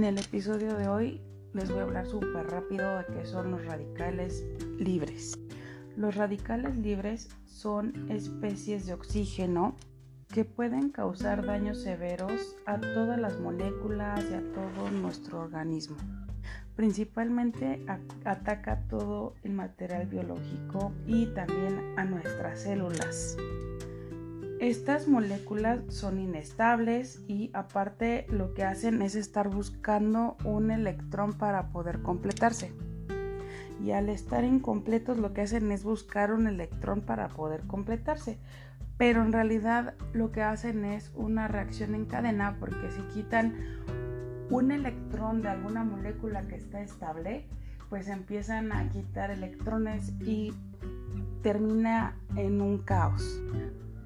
En el episodio de hoy les voy a hablar súper rápido de qué son los radicales libres. Los radicales libres son especies de oxígeno que pueden causar daños severos a todas las moléculas y a todo nuestro organismo. Principalmente ataca todo el material biológico y también a nuestras células. Estas moléculas son inestables y aparte lo que hacen es estar buscando un electrón para poder completarse. Y al estar incompletos lo que hacen es buscar un electrón para poder completarse. Pero en realidad lo que hacen es una reacción en cadena porque si quitan un electrón de alguna molécula que está estable, pues empiezan a quitar electrones y termina en un caos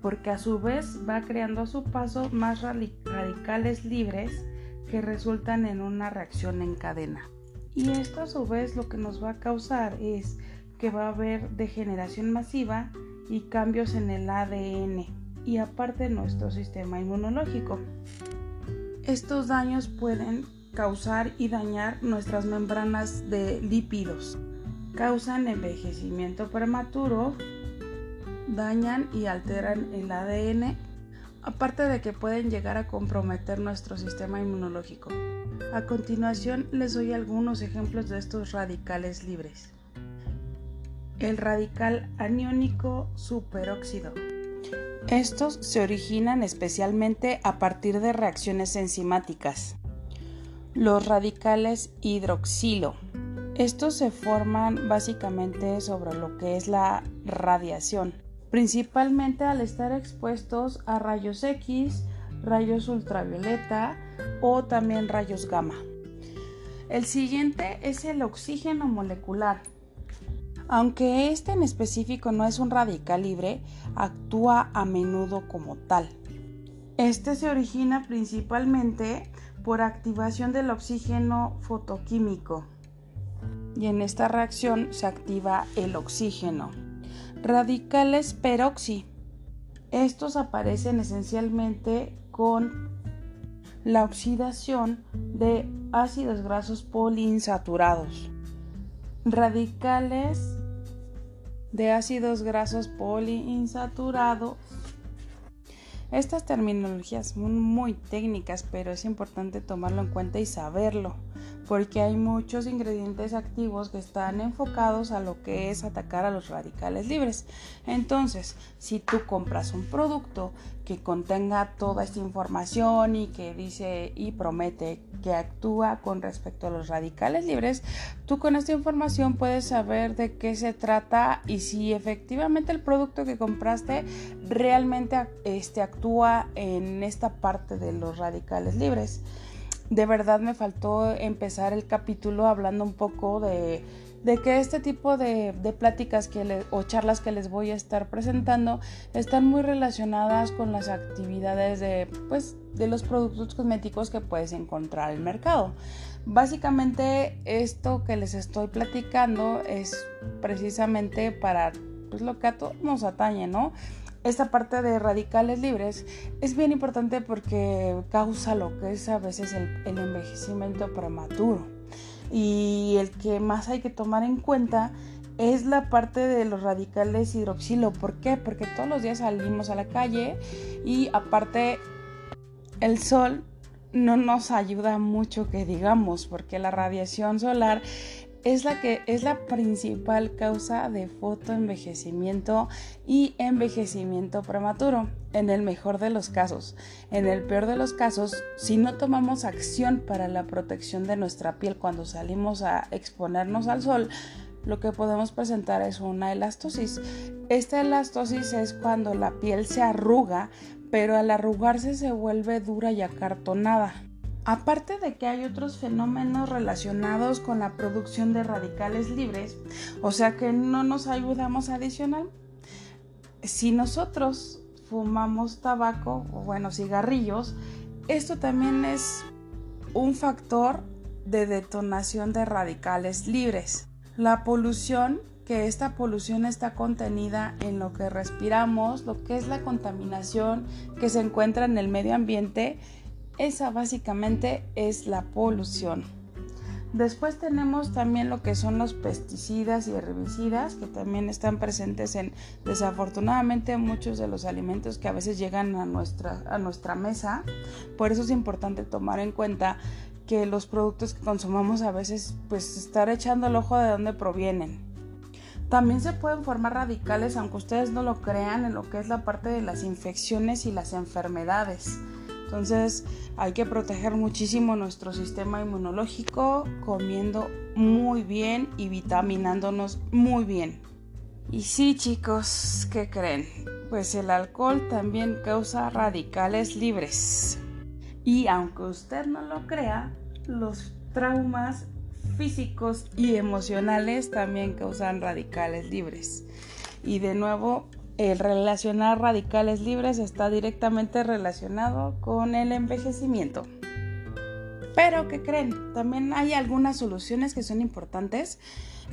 porque a su vez va creando a su paso más radicales libres que resultan en una reacción en cadena. Y esto a su vez lo que nos va a causar es que va a haber degeneración masiva y cambios en el ADN y aparte nuestro sistema inmunológico. Estos daños pueden causar y dañar nuestras membranas de lípidos. Causan envejecimiento prematuro, dañan y alteran el ADN, aparte de que pueden llegar a comprometer nuestro sistema inmunológico. A continuación les doy algunos ejemplos de estos radicales libres. El radical aniónico superóxido. Estos se originan especialmente a partir de reacciones enzimáticas. Los radicales hidroxilo. Estos se forman básicamente sobre lo que es la radiación principalmente al estar expuestos a rayos X, rayos ultravioleta o también rayos gamma. El siguiente es el oxígeno molecular. Aunque este en específico no es un radical libre, actúa a menudo como tal. Este se origina principalmente por activación del oxígeno fotoquímico y en esta reacción se activa el oxígeno. Radicales peroxi. Estos aparecen esencialmente con la oxidación de ácidos grasos poliinsaturados. Radicales de ácidos grasos poliinsaturados. Estas terminologías son muy técnicas, pero es importante tomarlo en cuenta y saberlo porque hay muchos ingredientes activos que están enfocados a lo que es atacar a los radicales libres. Entonces, si tú compras un producto que contenga toda esta información y que dice y promete que actúa con respecto a los radicales libres, tú con esta información puedes saber de qué se trata y si efectivamente el producto que compraste realmente este, actúa en esta parte de los radicales libres de verdad me faltó empezar el capítulo hablando un poco de, que este tipo de, pláticas que o charlas que les voy a estar presentando están muy relacionadas con las actividades de, pues, de los productos cosméticos que puedes encontrar en el mercado. Básicamente esto que les estoy platicando es precisamente para pues, lo que a todos nos atañe, ¿no? Esta parte de radicales libres es bien importante porque causa lo que es a veces el, envejecimiento prematuro. Y el que más hay que tomar en cuenta es la parte de los radicales hidroxilo. ¿Por qué? Porque todos los días salimos a la calle y aparte el sol no nos ayuda mucho que digamos, porque la radiación solar es la que es la principal causa de fotoenvejecimiento y envejecimiento prematuro, en el mejor de los casos. En el peor de los casos, si no tomamos acción para la protección de nuestra piel cuando salimos a exponernos al sol, lo que podemos presentar es una elastosis. Esta elastosis es cuando la piel se arruga, pero al arrugarse se vuelve dura y acartonada. Aparte de que hay otros fenómenos relacionados con la producción de radicales libres, o sea que no nos ayudamos adicional, si nosotros fumamos tabaco o bueno, cigarrillos, esto también es un factor de detonación de radicales libres. La polución, que esta polución está contenida en lo que respiramos, lo que es la contaminación que se encuentra en el medio ambiente, Esa básicamente es la polución. Después tenemos también lo que son los pesticidas y herbicidas que también están presentes en desafortunadamente muchos de los alimentos que a veces llegan a nuestra, a nuestra mesa. Por eso es importante tomar en cuenta que los productos que consumamos a veces pues estar echando el ojo de dónde provienen. También se pueden formar radicales, aunque ustedes no lo crean, en lo que es la parte de las infecciones y las enfermedades. Entonces hay que proteger muchísimo nuestro sistema inmunológico comiendo muy bien y vitaminándonos muy bien. Y sí chicos, ¿qué creen? Pues el alcohol también causa radicales libres. Y aunque usted no lo crea, los traumas físicos y emocionales también causan radicales libres. Y de nuevo, el relacionar radicales libres está directamente relacionado con el envejecimiento. Pero, ¿qué creen? También hay algunas soluciones que son importantes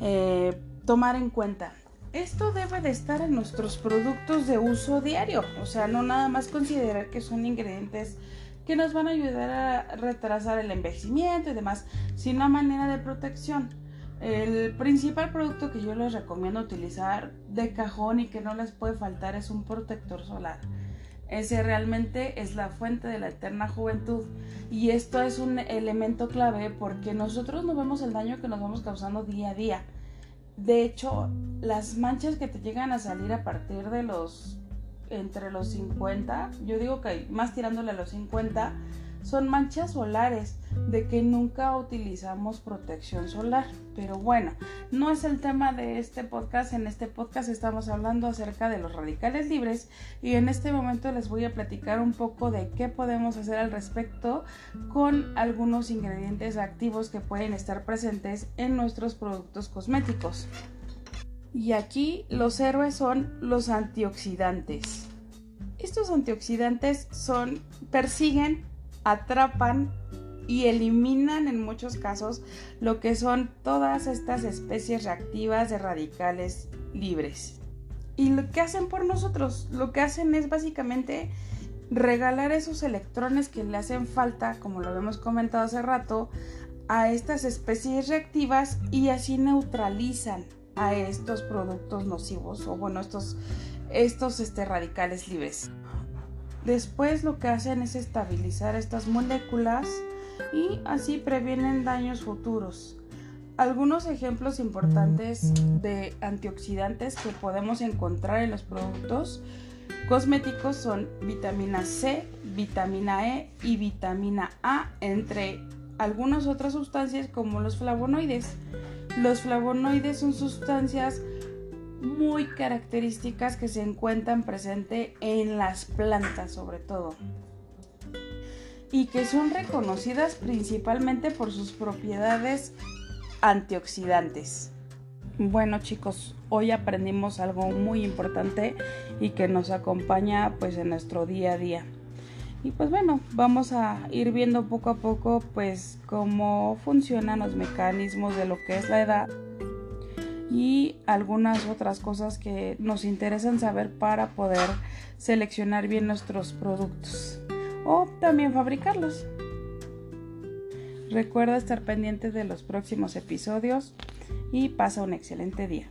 eh, tomar en cuenta. Esto debe de estar en nuestros productos de uso diario, o sea, no nada más considerar que son ingredientes que nos van a ayudar a retrasar el envejecimiento y demás, sino a manera de protección. El principal producto que yo les recomiendo utilizar de cajón y que no les puede faltar es un protector solar. Ese realmente es la fuente de la eterna juventud y esto es un elemento clave porque nosotros no vemos el daño que nos vamos causando día a día. De hecho, las manchas que te llegan a salir a partir de los entre los 50, yo digo que más tirándole a los 50, son manchas solares de que nunca utilizamos protección solar. Pero bueno, no es el tema de este podcast. En este podcast estamos hablando acerca de los radicales libres y en este momento les voy a platicar un poco de qué podemos hacer al respecto con algunos ingredientes activos que pueden estar presentes en nuestros productos cosméticos. Y aquí los héroes son los antioxidantes. Estos antioxidantes son persiguen atrapan y eliminan en muchos casos lo que son todas estas especies reactivas de radicales libres. Y lo que hacen por nosotros, lo que hacen es básicamente regalar esos electrones que le hacen falta, como lo habíamos comentado hace rato, a estas especies reactivas y así neutralizan a estos productos nocivos o bueno, estos, estos este, radicales libres. Después lo que hacen es estabilizar estas moléculas y así previenen daños futuros. Algunos ejemplos importantes de antioxidantes que podemos encontrar en los productos cosméticos son vitamina C, vitamina E y vitamina A, entre algunas otras sustancias como los flavonoides. Los flavonoides son sustancias muy características que se encuentran presentes en las plantas sobre todo y que son reconocidas principalmente por sus propiedades antioxidantes. Bueno chicos, hoy aprendimos algo muy importante y que nos acompaña pues en nuestro día a día. Y pues bueno, vamos a ir viendo poco a poco pues cómo funcionan los mecanismos de lo que es la edad y algunas otras cosas que nos interesan saber para poder seleccionar bien nuestros productos o también fabricarlos. Recuerda estar pendiente de los próximos episodios y pasa un excelente día.